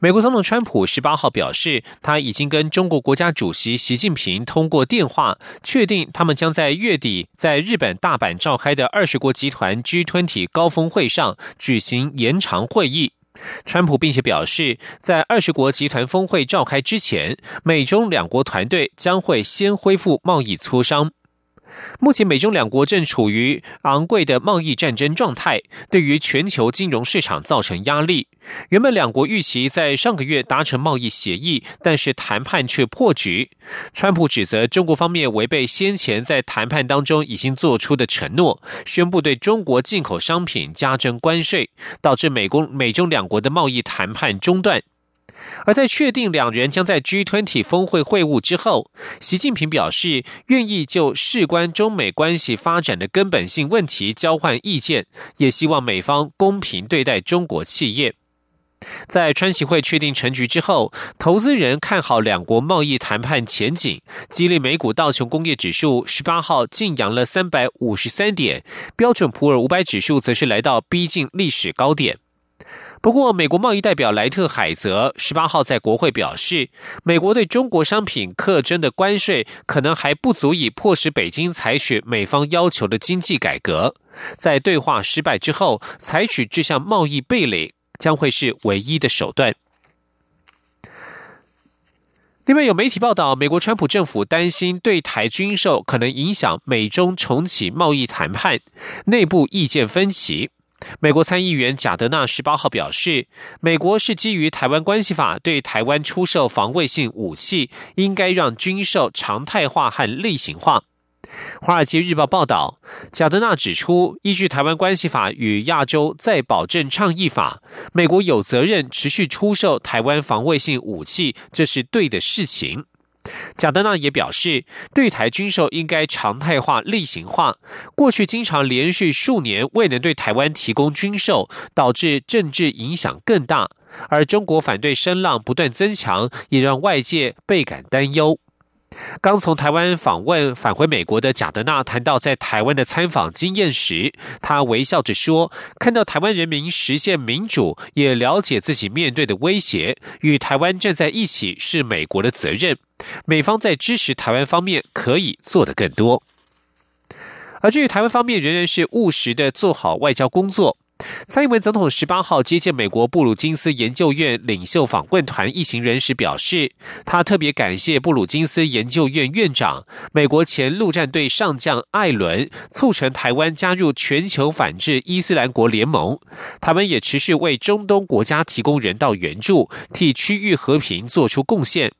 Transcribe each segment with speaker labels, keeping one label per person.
Speaker 1: 美国总统川普十八号表示，他已经跟中国国家主席习近平通过电话，确定他们将在月底在日本大阪召开的二十国集团 G20 高峰会上举行延长会议。川普并且表示，在二十国集团峰会召开之前，美中两国团队将会先恢复贸易磋商。目前，美中两国正处于昂贵的贸易战争状态，对于全球金融市场造成压力。原本两国预期在上个月达成贸易协议，但是谈判却破局。川普指责中国方面违背先前在谈判当中已经做出的承诺，宣布对中国进口商品加征关税，导致美国美中两国的贸易谈判中断。而在确定两人将在 G20 峰会会晤之后，习近平表示愿意就事关中美关系发展的根本性问题交换意见，也希望美方公平对待中国企业。在川崎会确定成局之后，投资人看好两国贸易谈判前景，激励美股道琼工业指数十八号晋扬了三百五十三点，标准普尔五百指数则是来到逼近历史高点。不过，美国贸易代表莱特海泽十八号在国会表示，美国对中国商品课征的关税可能还不足以迫使北京采取美方要求的经济改革。在对话失败之后，采取这项贸易壁垒将会是唯一的手段。另外，有媒体报道，美国川普政府担心对台军售可能影响美中重启贸易谈判，内部意见分歧。美国参议员贾德纳十八号表示，美国是基于《台湾关系法》对台湾出售防卫性武器，应该让军售常态化和例行化。《华尔街日报》报道，贾德纳指出，依据《台湾关系法》与《亚洲再保证倡议法》，美国有责任持续出售台湾防卫性武器，这是对的事情。贾德纳也表示，对台军售应该常态化、例行化。过去经常连续数年未能对台湾提供军售，导致政治影响更大。而中国反对声浪不断增强，也让外界倍感担忧。刚从台湾访问返回美国的贾德纳谈到在台湾的参访经验时，他微笑着说：“看到台湾人民实现民主，也了解自己面对的威胁，与台湾站在一起是美国的责任。美方在支持台湾方面可以做得更多。而至于台湾方面，仍然是务实的做好外交工作。”蔡英文总统十八号接见美国布鲁金斯研究院领袖访问团一行人时表示，他特别感谢布鲁金斯研究院院长、美国前陆战队上将艾伦，促成台湾加入全球反制伊斯兰国联盟。他们也持续为中东国家提供人道援助，替区域和平做出贡献。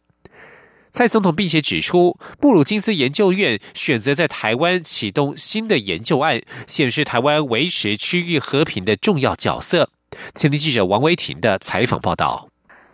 Speaker 1: 蔡总统并且指出，布鲁金斯研究院选择在台湾启动新的研究案，显示台湾维持区域和平的重要角色。前听记者王维婷的采访报道。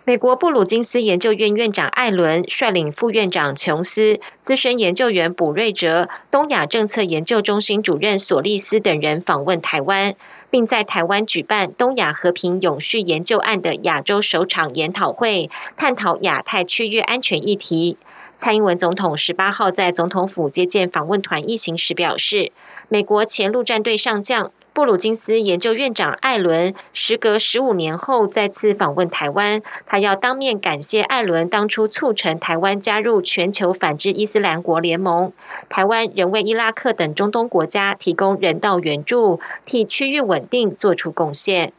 Speaker 2: 美国布鲁金斯研究院院长艾伦率领副院长琼斯、资深研究员卜瑞哲、东亚政策研究中心主任索利斯等人访问台湾。并在台湾举办东亚和平永续研究案的亚洲首场研讨会，探讨亚太区域安全议题。蔡英文总统十八号在总统府接见访问团一行时表示，美国前陆战队上将。布鲁金斯研究院长艾伦时隔十五年后再次访问台湾，他要当面感谢艾伦当初促成台湾加入全球反制伊斯兰国联盟。台湾仍为伊拉克等中东国家提供人道援助，替区域稳定做出贡献。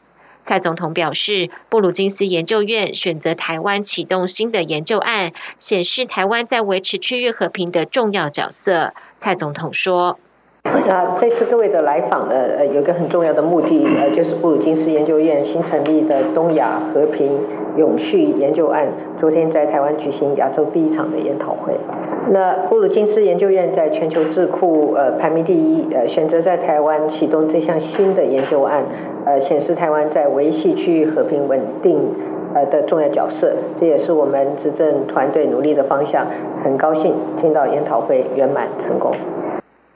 Speaker 2: 蔡总统表示，布鲁金斯研究院选择台湾启动新的研究案，显示台湾在维持区域和平的重要角色。蔡总统说。
Speaker 3: 那这次各位的来访呢，呃，有一个很重要的目的，呃，就是布鲁金斯研究院新成立的东亚和平永续研究案，昨天在台湾举行亚洲第一场的研讨会。那布鲁金斯研究院在全球智库呃排名第一，呃，选择在台湾启动这项新的研究案，呃，显示台湾在维系区域和平稳定。呃的重要角色，这也是我们执政团队努力的方向。很高兴听到研讨会圆满成功。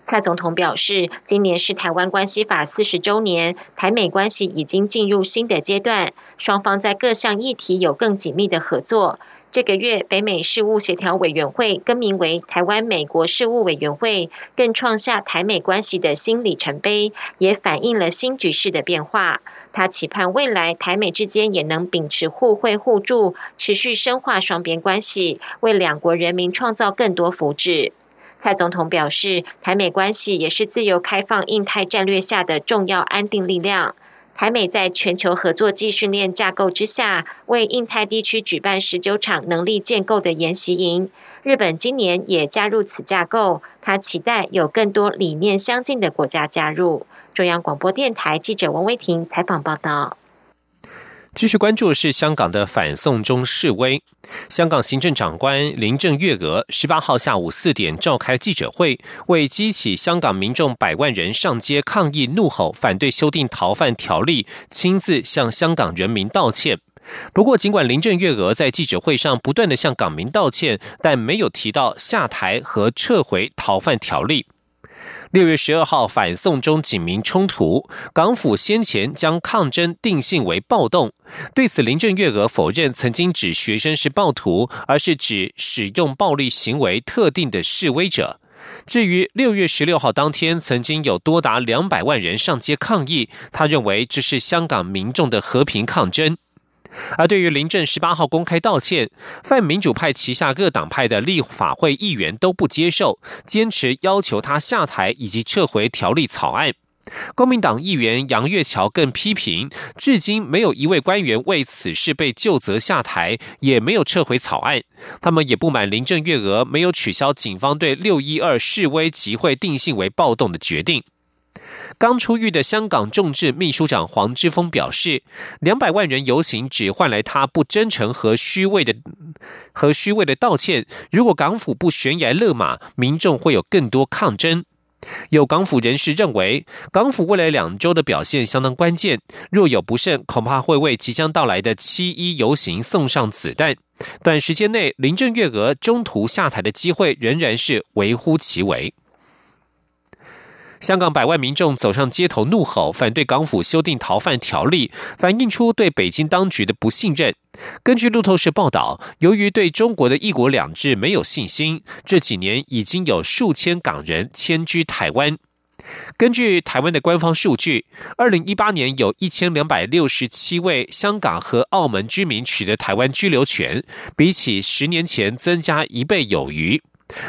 Speaker 2: 蔡总统表示，今年是台湾关系法四十周年，台美关系已经进入新的阶段，双方在各项议题有更紧密的合作。这个月，北美事务协调委员会更名为台湾美国事务委员会，更创下台美关系的新里程碑，也反映了新局势的变化。他期盼未来台美之间也能秉持互惠互助，持续深化双边关系，为两国人民创造更多福祉。蔡总统表示，台美关系也是自由开放印太战略下的重要安定力量。台美在全球合作暨训练架构之下，为印太地区举办十九场能力建构的研习营。日本今年也加入此架构，他期待有更多理念相近的国家加入。中央广播电台记者王威婷采访报道。
Speaker 1: 继续关注是香港的反送中示威。香港行政长官林郑月娥十八号下午四点召开记者会，为激起香港民众百万人上街抗议、怒吼反对修订逃犯条例，亲自向香港人民道歉。不过，尽管林郑月娥在记者会上不断的向港民道歉，但没有提到下台和撤回逃犯条例。六月十二号反送中警民冲突，港府先前将抗争定性为暴动。对此，林郑月娥否认曾经指学生是暴徒，而是指使用暴力行为特定的示威者。至于六月十六号当天曾经有多达两百万人上街抗议，他认为这是香港民众的和平抗争。而对于林郑十八号公开道歉，泛民主派旗下各党派的立法会议员都不接受，坚持要求他下台以及撤回条例草案。公民党议员杨月桥更批评，至今没有一位官员为此事被就责下台，也没有撤回草案。他们也不满林郑月娥没有取消警方对六一二示威集会定性为暴动的决定。刚出狱的香港众志秘书长黄之锋表示，两百万人游行只换来他不真诚和虚伪的和虚伪的道歉。如果港府不悬崖勒马，民众会有更多抗争。有港府人士认为，港府未来两周的表现相当关键，若有不慎，恐怕会为即将到来的七一游行送上子弹。短时间内，林郑月娥中途下台的机会仍然是微乎其微。香港百万民众走上街头怒吼，反对港府修订逃犯条例，反映出对北京当局的不信任。根据路透社报道，由于对中国的一国两制没有信心，这几年已经有数千港人迁居台湾。根据台湾的官方数据，二零一八年有一千两百六十七位香港和澳门居民取得台湾居留权，比起十年前增加一倍有余。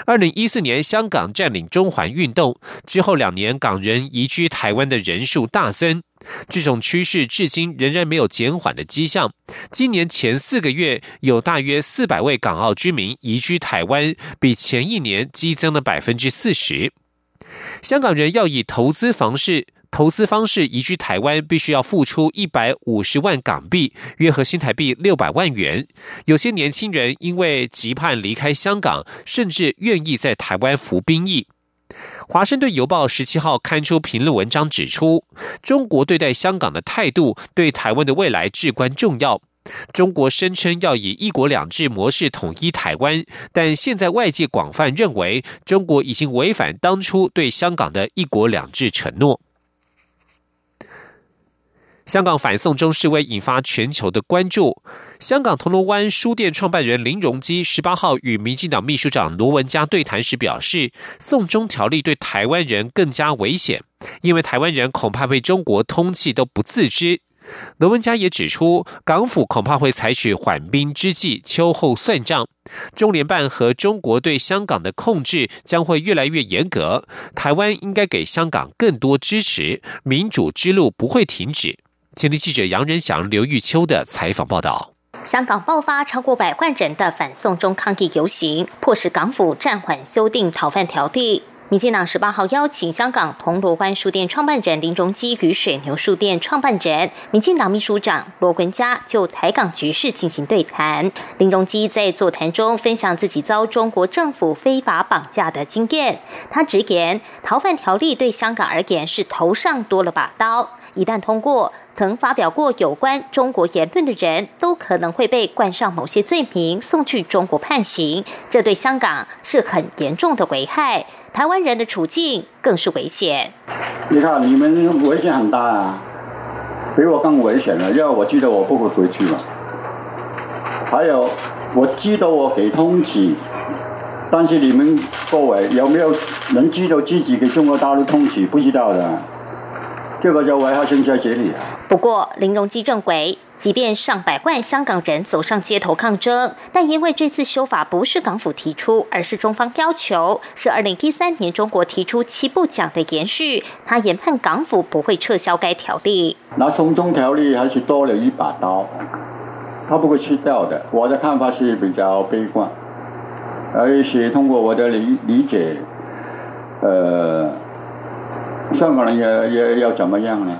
Speaker 1: 二零一四年，香港占领中环运动之后，两年港人移居台湾的人数大增，这种趋势至今仍然没有减缓的迹象。今年前四个月，有大约四百位港澳居民移居台湾，比前一年激增了百分之四十。香港人要以投资方式。投资方式移居台湾，必须要付出一百五十万港币，约合新台币六百万元。有些年轻人因为急盼离开香港，甚至愿意在台湾服兵役。华盛顿邮报十七号刊出评论文章指出，中国对待香港的态度对台湾的未来至关重要。中国声称要以一国两制模式统一台湾，但现在外界广泛认为，中国已经违反当初对香港的一国两制承诺。香港反送中示威引发全球的关注。香港铜锣湾书店创办人林荣基十八号与民进党秘书长罗文嘉对谈时表示，送中条例对台湾人更加危险，因为台湾人恐怕被中国通缉都不自知。罗文嘉也指出，港府恐怕会采取缓兵之计，秋后算账。中联办和中国对香港的控制将会越来越严格，台湾应该给香港更多支持，民主之路不会停止。前天记者杨仁祥、刘玉秋的采访报道：
Speaker 4: 香港爆发超过百万人的反送中抗议游行，迫使港府暂缓修订逃犯条例。民进党十八号邀请香港铜锣湾书店创办人林荣基与水牛书店创办人、民进党秘书长罗文嘉就台港局势进行对谈。林荣基在座谈中分享自己遭中国政府非法绑架的经验。他直言，逃犯条例对香港而言是头上多了把刀，一旦通过。曾发表过有关中国言论的人都可能会被冠上某些罪名，送去中国判刑。这对香港是很严重的危害，台湾人的处境更是危险。
Speaker 5: 你看，你们危险很大啊，比我更危险了，因为我记得我不会回去嘛。还有，我知道我给通缉，但是你们各位有没有能知道自己给中国大陆通缉？不知道的。这个就危害生死里啊。
Speaker 4: 不过林荣基认为，即便上百万香港人走上街头抗争，但因为这次修法不是港府提出，而是中方要求，是二零一三年中国提出七步讲的延续，他研判港府不会撤销该条例。
Speaker 5: 那送中条例还是多了一把刀，他不会去掉的。我的看法是比较悲观，而且通过我的理理解，呃。香港人也也要怎么样呢？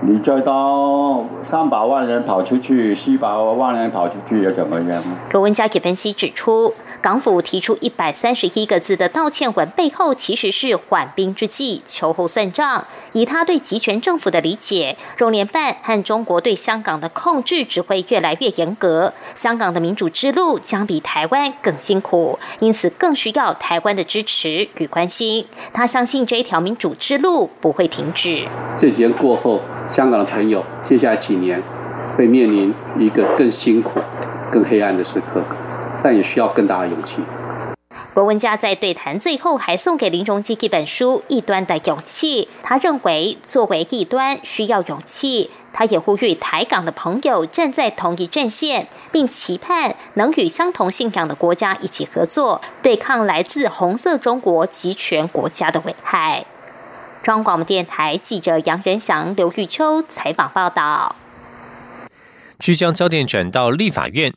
Speaker 5: 你再到三百万人跑出去，四百万人跑出去又怎么样？
Speaker 4: 罗文佳也分析指出，港府提出一百三十一个字的道歉文背后，其实是缓兵之计，秋后算账。以他对集权政府的理解，中联办和中国对香港的控制只会越来越严格，香港的民主之路将比台湾更辛苦，因此更需要台湾的支持与关心。他相信这一条民主之路不会停止。
Speaker 6: 这几年过后。香港的朋友，接下来几年会面临一个更辛苦、更黑暗的时刻，但也需要更大的勇气。
Speaker 4: 罗文佳在对谈最后还送给林荣基一本书《异端的勇气》，他认为作为异端需要勇气。他也呼吁台港的朋友站在同一阵线，并期盼能与相同信仰的国家一起合作，对抗来自红色中国集权国家的危害。中广播电台记者杨仁祥、刘玉秋采访报道。
Speaker 1: 即将焦点转到立法院，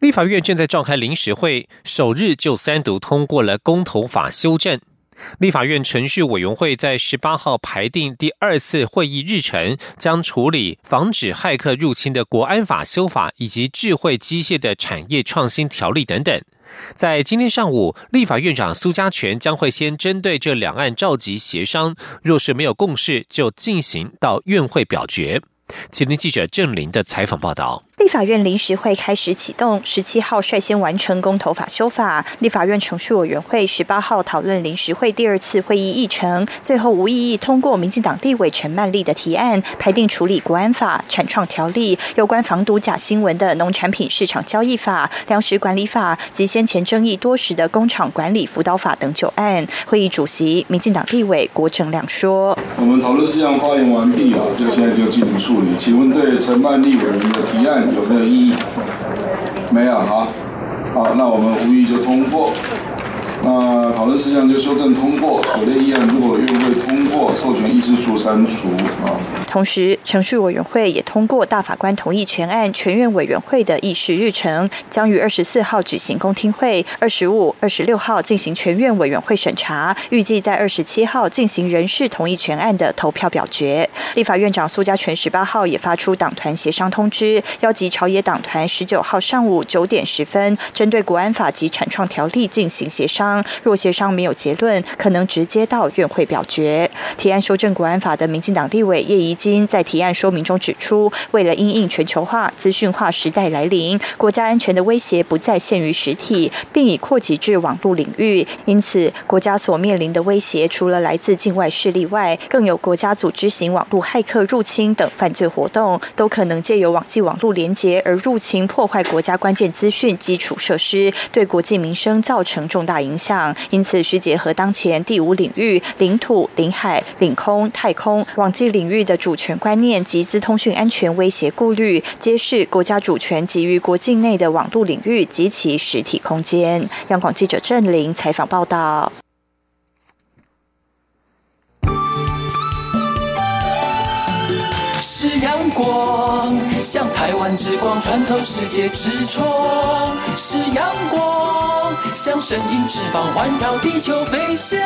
Speaker 1: 立法院正在召开临时会，首日就三读通过了公投法修正。立法院程序委员会在十八号排定第二次会议日程，将处理防止骇客入侵的国安法修法以及智慧机械的产业创新条例等等。在今天上午，立法院长苏家全将会先针对这两案召集协商，若是没有共识，就进行到院会表决。吉林记者郑林的采访报道。
Speaker 7: 立法院临时会开始启动，十七号率先完成公投法修法。立法院程序委员会十八号讨论临时会第二次会议议程，最后无异议通过民进党立委陈曼丽的提案，排定处理国安法、产创条例、有关防毒假新闻的农产品市场交易法、粮食管理法及先前争议多时的工厂管理辅导法等九案。会议主席民进党立委郭正亮说：“
Speaker 8: 我们讨论事项发言完毕啊，就现在就进行处理。请问对陈曼丽委员的提案？”有没有异议？没有啊，好，那我们无议就通过。那讨论事项就修正通过，所列议案如果院会通过，授权议事处删除啊。
Speaker 7: 同时，程序委员会也通过大法官同意全案全院委员会的议事日程，将于二十四号举行公听会，二十五、二十六号进行全院委员会审查，预计在二十七号进行人事同意全案的投票表决。立法院长苏家全十八号也发出党团协商通知，邀集朝野党团十九号上午九点十分，针对国安法及产创条例进行协商。若协商没有结论，可能直接到院会表决。提案修正国安法的民进党立委叶宜。金在提案说明中指出，为了因应全球化、资讯化时代来临，国家安全的威胁不再限于实体，并已扩及至网络领域。因此，国家所面临的威胁，除了来自境外势力外，更有国家组织型网络骇客入侵等犯罪活动，都可能借由网际网络连接而入侵、破坏国家关键资讯基础设施，对国际民生造成重大影响。因此，需结合当前第五领域——领土、领海、领空、太空、网际领域的主。权观念及资通讯安全威胁顾虑，揭示国家主权基于国境内的网络领域及其实体空间。央广记者郑玲采访报道。
Speaker 9: 是阳光，像台湾之光穿透世界之窗；是阳光，像神鹰翅膀环绕地球飞翔。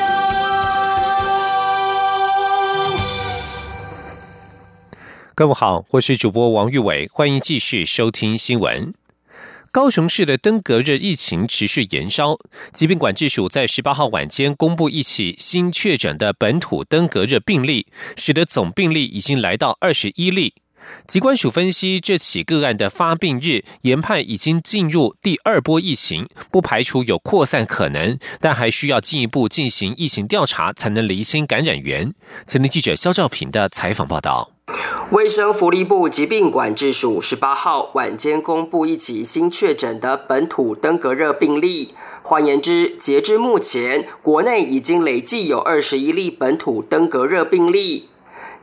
Speaker 1: 各位好，我是主播王玉伟，欢迎继续收听新闻。高雄市的登革热疫情持续延烧，疾病管制署在十八号晚间公布一起新确诊的本土登革热病例，使得总病例已经来到二十一例。疾管署分析，这起个案的发病日研判已经进入第二波疫情，不排除有扩散可能，但还需要进一步进行疫情调查，才能厘清感染源。前天记者肖兆平的采访报道。
Speaker 10: 卫生福利部疾病管制署十八号晚间公布一起新确诊的本土登革热病例。换言之，截至目前，国内已经累计有二十一例本土登革热病例。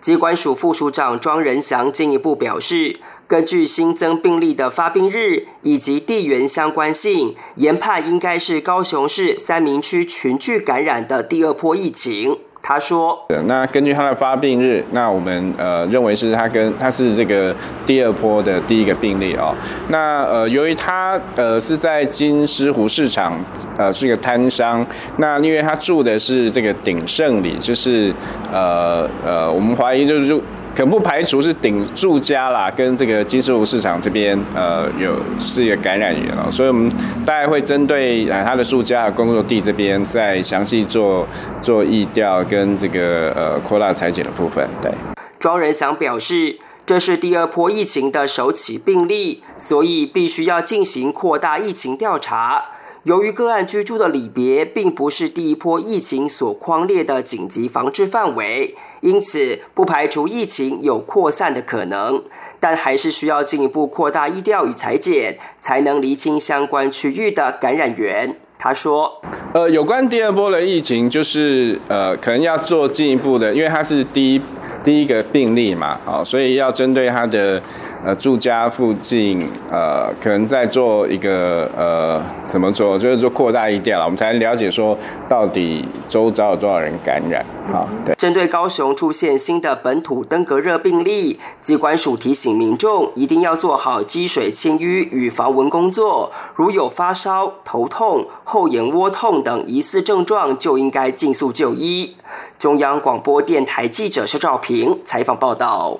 Speaker 10: 机关署副署长庄仁祥进一步表示，根据新增病例的发病日以及地缘相关性，研判应该是高雄市三明区群聚感染的第二波疫情。他说：“
Speaker 11: 那根据他的发病日，那我们呃认为是他跟他是这个第二波的第一个病例哦。那呃由于他呃是在金狮湖市场呃是一个摊商，那因为他住的是这个鼎盛里，就是呃呃我们怀疑就是。”可不排除是顶住家啦，跟这个金石湖市场这边呃有是一个感染源哦，所以我们大概会针对呃他的住家工作地这边再详细做做疫调跟这个呃扩大裁剪的部分。对，
Speaker 10: 庄仁祥表示，这是第二波疫情的首起病例，所以必须要进行扩大疫情调查。由于个案居住的里别并不是第一波疫情所框列的紧急防治范围，因此不排除疫情有扩散的可能，但还是需要进一步扩大疫调与裁剪，才能厘清相关区域的感染源。他说：“
Speaker 11: 呃，有关第二波的疫情，就是呃，可能要做进一步的，因为它是第一。”第一个病例嘛，好，所以要针对他的呃住家附近，呃，可能在做一个呃怎么做，就是做扩大一点了，我们才能了解说到底周遭有多少人感染。好，对。
Speaker 10: 针对高雄出现新的本土登革热病例，机关署提醒民众一定要做好积水清淤与防蚊工作，如有发烧、头痛、后眼窝痛等疑似症状，就应该尽速就医。中央广播电台记者肖兆平采访报道。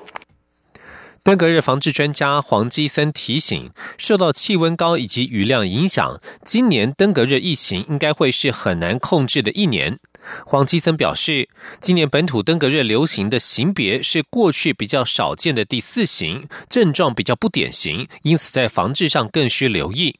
Speaker 1: 登革热防治专家黄基森提醒，受到气温高以及雨量影响，今年登革热疫情应该会是很难控制的一年。黄基森表示，今年本土登革热流行的型别是过去比较少见的第四型，症状比较不典型，因此在防治上更需留意。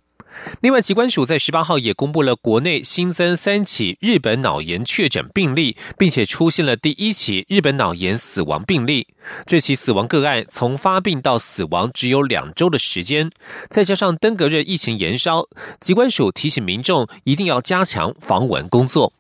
Speaker 1: 另外，疾管署在十八号也公布了国内新增三起日本脑炎确诊病例，并且出现了第一起日本脑炎死亡病例。这起死亡个案从发病到死亡只有两周的时间，再加上登革热疫情延烧，疾管署提醒民众一定要加强防蚊工作。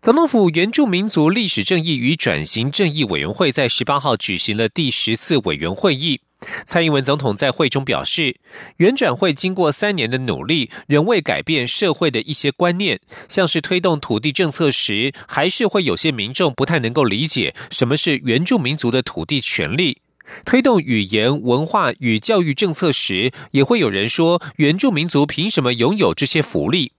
Speaker 1: 总统府原住民族历史正义与转型正义委员会在十八号举行了第十次委员会议。蔡英文总统在会中表示，原转会经过三年的努力，仍未改变社会的一些观念，像是推动土地政策时，还是会有些民众不太能够理解什么是原住民族的土地权利；推动语言文化与教育政策时，也会有人说原住民族凭什么拥有这些福利。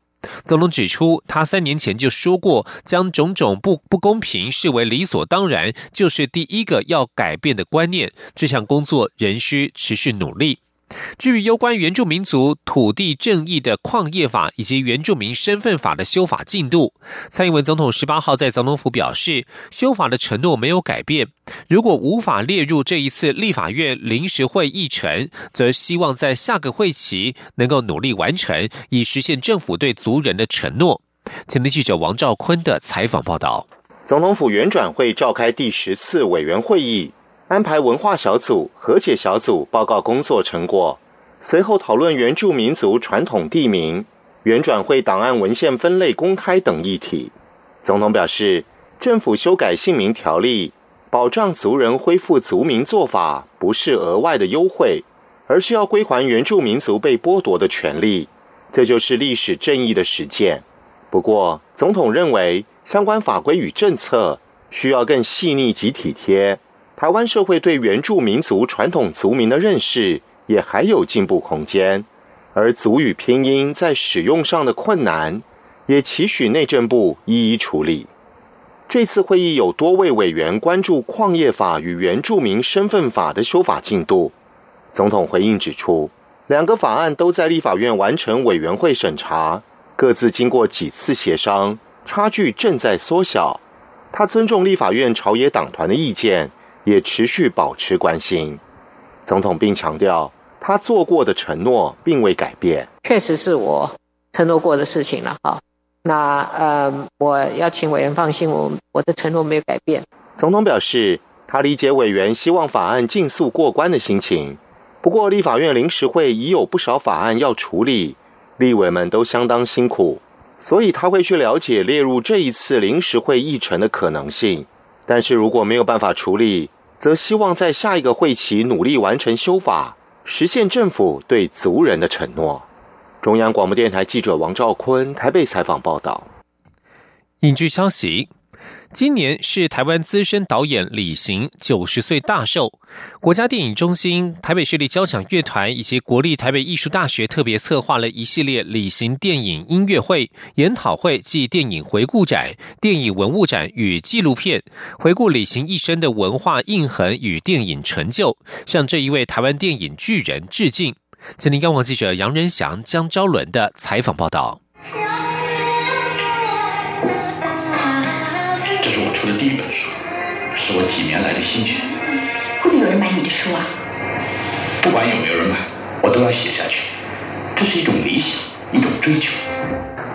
Speaker 1: 泽龙指出，他三年前就说过，将种种不不公平视为理所当然，就是第一个要改变的观念。这项工作仍需持续努力。至于有关原住民族土地正义的矿业法以及原住民身份法的修法进度，蔡英文总统十八号在总统府表示，修法的承诺没有改变。如果无法列入这一次立法院临时会议程，则希望在下个会期能够努力完成，以实现政府对族人的承诺。前天记者王兆坤的采访报道。
Speaker 12: 总统府原转会召开第十次委员会议。安排文化小组、和解小组报告工作成果，随后讨论原住民族传统地名、原转会档案文献分类公开等议题。总统表示，政府修改姓名条例，保障族人恢复族名做法，不是额外的优惠，而是要归还原住民族被剥夺的权利，这就是历史正义的实践。不过，总统认为相关法规与政策需要更细腻及体贴。台湾社会对原住民族传统族名的认识也还有进步空间，而族语拼音在使用上的困难，也期许内政部一一处理。这次会议有多位委员关注矿业法与原住民身份法的修法进度。总统回应指出，两个法案都在立法院完成委员会审查，各自经过几次协商，差距正在缩小。他尊重立法院朝野党团的意见。也持续保持关心。总统并强调，他做过的承诺并未改变。
Speaker 3: 确实是我承诺过的事情了哈。那呃，我要请委员放心，我我的承诺没有改变。
Speaker 12: 总统表示，他理解委员希望法案尽速过关的心情。不过，立法院临时会已有不少法案要处理，立委们都相当辛苦，所以他会去了解列入这一次临时会议程的可能性。但是如果没有办法处理，则希望在下一个会期努力完成修法，实现政府对族人的承诺。中央广播电台记者王兆坤台北采访报道。
Speaker 1: 影剧消息。今年是台湾资深导演李行九十岁大寿，国家电影中心、台北市立交响乐团以及国立台北艺术大学特别策划了一系列李行电影音乐会、研讨会暨电影回顾展、电影文物展与纪录片，回顾李行一生的文化印痕与电影成就，向这一位台湾电影巨人致敬。吉林央广记者杨仁祥、江昭伦的采访报道。
Speaker 13: 的第一本书，是我几年来的心血。
Speaker 14: 会不会有人买你的书啊？
Speaker 13: 不管有没有人买，我都要写下去。这是一种理想，一种追求。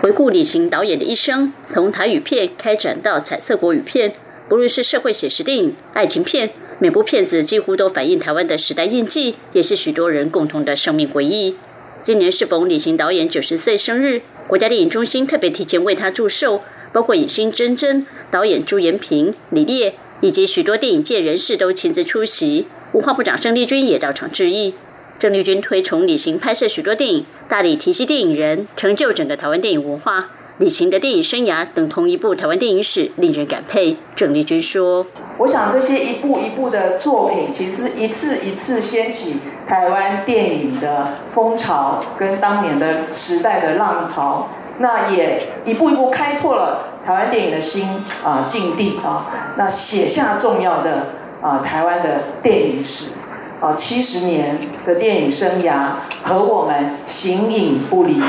Speaker 14: 回顾李行导演的一生，从台语片开展到彩色国语片，不论是社会写实电影、爱情片，每部片子几乎都反映台湾的时代印记，也是许多人共同的生命回忆。今年适逢李行导演九十岁生日，国家电影中心特别提前为他祝寿。包括影星珍珍、导演朱延平、李烈以及许多电影界人士都亲自出席。文化部长郑丽君也到场致意。郑丽君推崇李行拍摄许多电影，大力提携电影人，成就整个台湾电影文化。李行的电影生涯等同一部台湾电影史，令人感佩。郑丽君说：“
Speaker 15: 我想这些一部一部的作品，其实一次一次掀起台湾电影的风潮，跟当年的时代的浪潮。”那也一步一步开拓了台湾电影的新啊境地啊，那写下重要的啊台湾的电影史啊七十年的电影生涯和我们形影不离。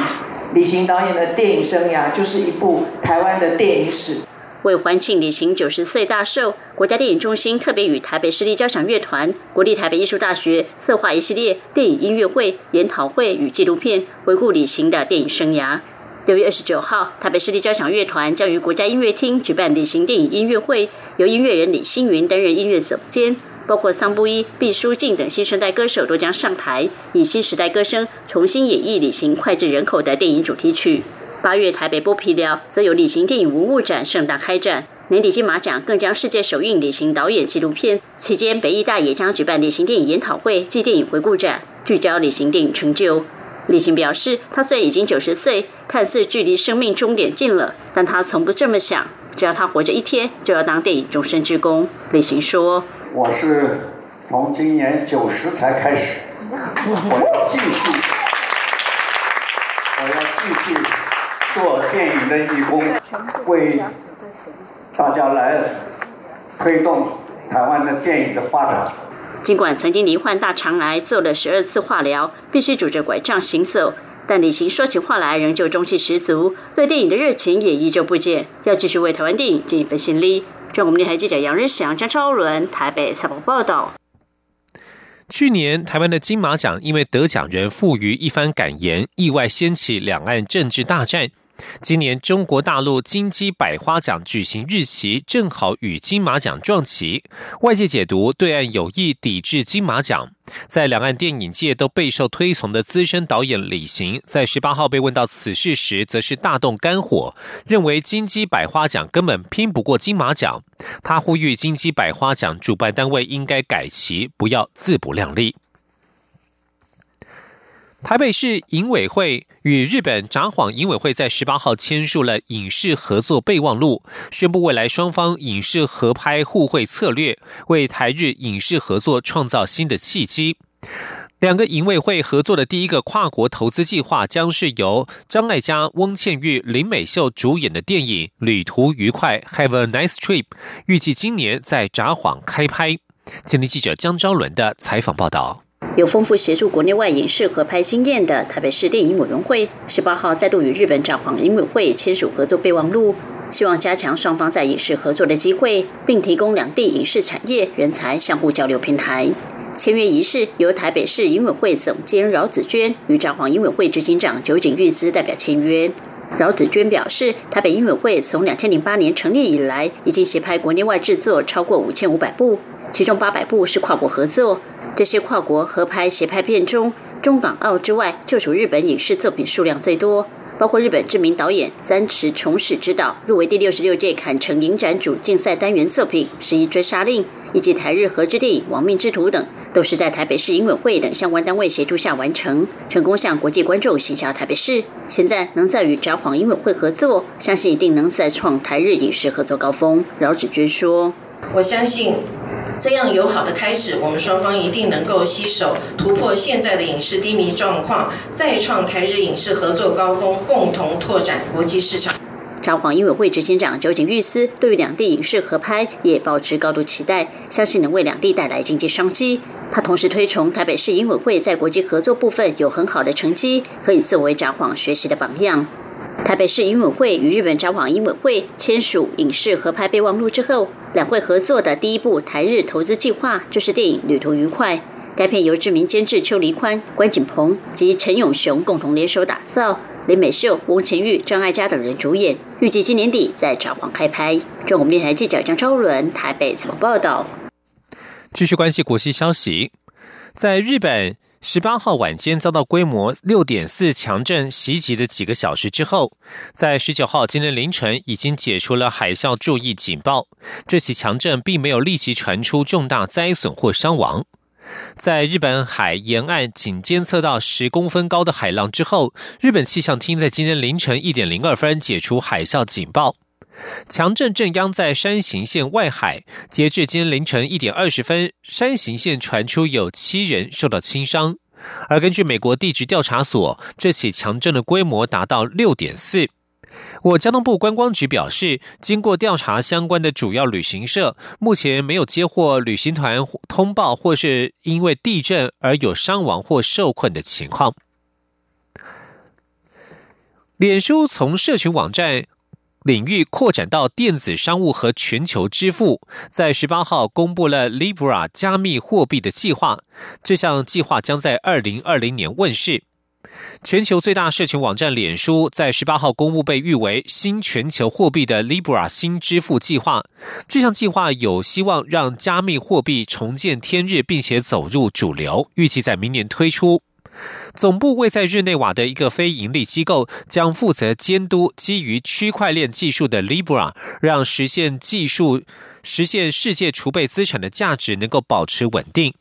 Speaker 15: 李行导演的电影生涯就是一部台湾的电影史。
Speaker 14: 为欢庆李行九十岁大寿，国家电影中心特别与台北市立交响乐团、国立台北艺术大学策划一系列电影音乐会、研讨会与纪录片，回顾李行的电影生涯。六月二十九号，台北市立交响乐团将于国家音乐厅举办旅行电影音乐会，由音乐人李星云担任音乐总监，包括桑布伊、毕书尽等新生代歌手都将上台，以新时代歌声重新演绎旅行脍炙人口的电影主题曲。八月台北剥皮寮则有旅行电影文物展盛大开展，年底金马奖更将世界首映旅行导演纪录片。期间，北艺大也将举办旅行电影研讨会暨电影回顾展，聚焦旅行电影成就。李行表示，他虽然已经九十岁，看似距离生命终点近了，但他从不这么想。只要他活着一天，就要当电影终身之功。李行说：“
Speaker 16: 我是从今年九十才开始，我要继续，我要继续做电影的义工，为大家来推动台湾的电影的发展。”
Speaker 14: 尽管曾经罹患大肠癌，做了十二次化疗，必须拄着拐杖行走，但李行说起话来仍旧中气十足，对电影的热情也依旧不减，要继续为台湾电影尽一份心力。中国电台记者杨日祥、张超伦台北采访报道。
Speaker 1: 去年台湾的金马奖因为得奖人赋予一番感言，意外掀起两岸政治大战。今年中国大陆金鸡百花奖举行日期正好与金马奖撞齐，外界解读对岸有意抵制金马奖。在两岸电影界都备受推崇的资深导演李行，在十八号被问到此事时，则是大动肝火，认为金鸡百花奖根本拼不过金马奖。他呼吁金鸡百花奖主办单位应该改旗，不要自不量力。台北市影委会与日本札幌影委会在十八号签署了影视合作备忘录，宣布未来双方影视合拍互惠策略，为台日影视合作创造新的契机。两个影委会合作的第一个跨国投资计划，将是由张艾嘉、翁倩玉、林美秀主演的电影《旅途愉快》（Have a Nice Trip），预计今年在札幌开拍。今天记者江昭伦的采访报道。
Speaker 14: 有丰富协助国内外影视合拍经验的台北市电影委员会，十八号再度与日本札幌影委会签署合作备忘录，希望加强双方在影视合作的机会，并提供两地影视产业人才相互交流平台。签约仪式由台北市影委会总监饶子娟与札幌影委会执行长酒井玉司代表签约。饶子娟表示，台北影委会从两千零八年成立以来，已经协拍国内外制作超过五千五百部，其中八百部是跨国合作。这些跨国合拍协拍片中，中港澳之外，就属日本影视作品数量最多。包括日本知名导演三池崇史执导入围第六十六届坎城影展主竞赛单元作品《十一追杀令》，以及台日合资电影《亡命之徒》等，都是在台北市影委会等相关单位协助下完成，成功向国际观众行销台北市。现在能再与札幌影委会合作，相信一定能再创台日影视合作高峰。饶子娟说：“
Speaker 17: 我相信。”这样友好的开始，我们双方一定能够携手突破现在的影视低迷状况，再创台日影视合作高峰，共同拓展国际市场。
Speaker 14: 札幌影委会执行长酒井玉司对于两地影视合拍也保持高度期待，相信能为两地带来经济商机。他同时推崇台北市影委会在国际合作部分有很好的成绩，可以作为札幌学习的榜样。台北市影委会与日本札幌影委会签署影视合拍备忘录之后，两会合作的第一部台日投资计划就是电影《旅途愉快》。该片由知名监制邱黎宽、关锦鹏及陈永雄共同联手打造，林美秀、翁晴玉、张艾嘉等人主演，预计今年底在札幌开拍。中国电台记者张超伦台北采访报道。
Speaker 1: 继续关系国际消息，在日本。十八号晚间遭到规模六点四强震袭击的几个小时之后，在十九号今天凌晨已经解除了海啸注意警报。这起强震并没有立即传出重大灾损或伤亡。在日本海沿岸仅监测到十公分高的海浪之后，日本气象厅在今天凌晨一点零二分解除海啸警报。强震震央在山形县外海，截至今天凌晨一点二十分，山形县传出有七人受到轻伤。而根据美国地质调查所，这起强震的规模达到六点四。我交通部观光局表示，经过调查，相关的主要旅行社目前没有接获旅行团通报或是因为地震而有伤亡或受困的情况。脸书从社群网站。领域扩展到电子商务和全球支付，在十八号公布了 Libra 加密货币的计划。这项计划将在二零二零年问世。全球最大社群网站脸书在十八号公布被誉为新全球货币的 Libra 新支付计划。这项计划有希望让加密货币重见天日，并且走入主流，预计在明年推出。总部位在日内瓦的一个非营利机构将负责监督基于区块链技术的 Libra，让实现技术实现世界储备资产的价值能够保持稳定。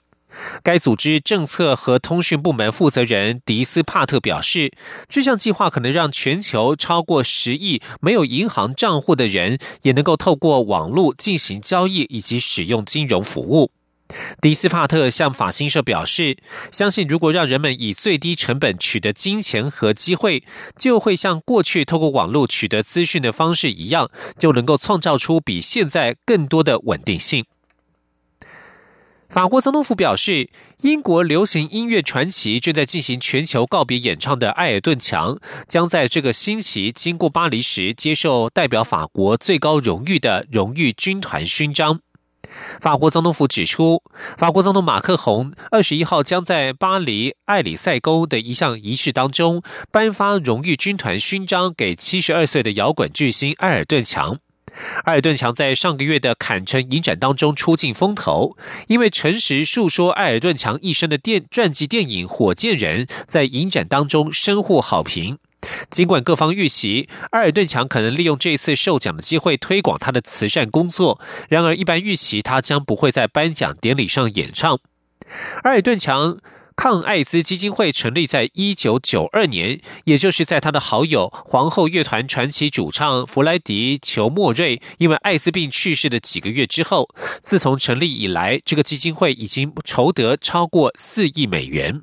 Speaker 1: 该组织政策和通讯部门负责人迪斯帕特表示，这项计划可能让全球超过十亿没有银行账户的人也能够透过网络进行交易以及使用金融服务。迪斯帕特向法新社表示，相信如果让人们以最低成本取得金钱和机会，就会像过去透过网络取得资讯的方式一样，就能够创造出比现在更多的稳定性。法国总统府表示，英国流行音乐传奇正在进行全球告别演唱的埃尔顿强，将在这个星期经过巴黎时接受代表法国最高荣誉的荣誉军团勋章。法国总统府指出，法国总统马克宏二十一号将在巴黎艾里塞宫的一项仪式当中颁发荣誉军团勋章给七十二岁的摇滚巨星埃尔顿强。埃尔顿强在上个月的坎城影展当中出尽风头，因为诚实述说埃尔顿强一生的电传记电影《火箭人》在影展当中深获好评。尽管各方预期埃尔顿强可能利用这次受奖的机会推广他的慈善工作，然而一般预期他将不会在颁奖典礼上演唱。埃尔顿强抗艾滋基金会成立在一九九二年，也就是在他的好友皇后乐团传奇主唱弗莱迪·裘莫瑞因为艾滋病去世的几个月之后。自从成立以来，这个基金会已经筹得超过四亿美元。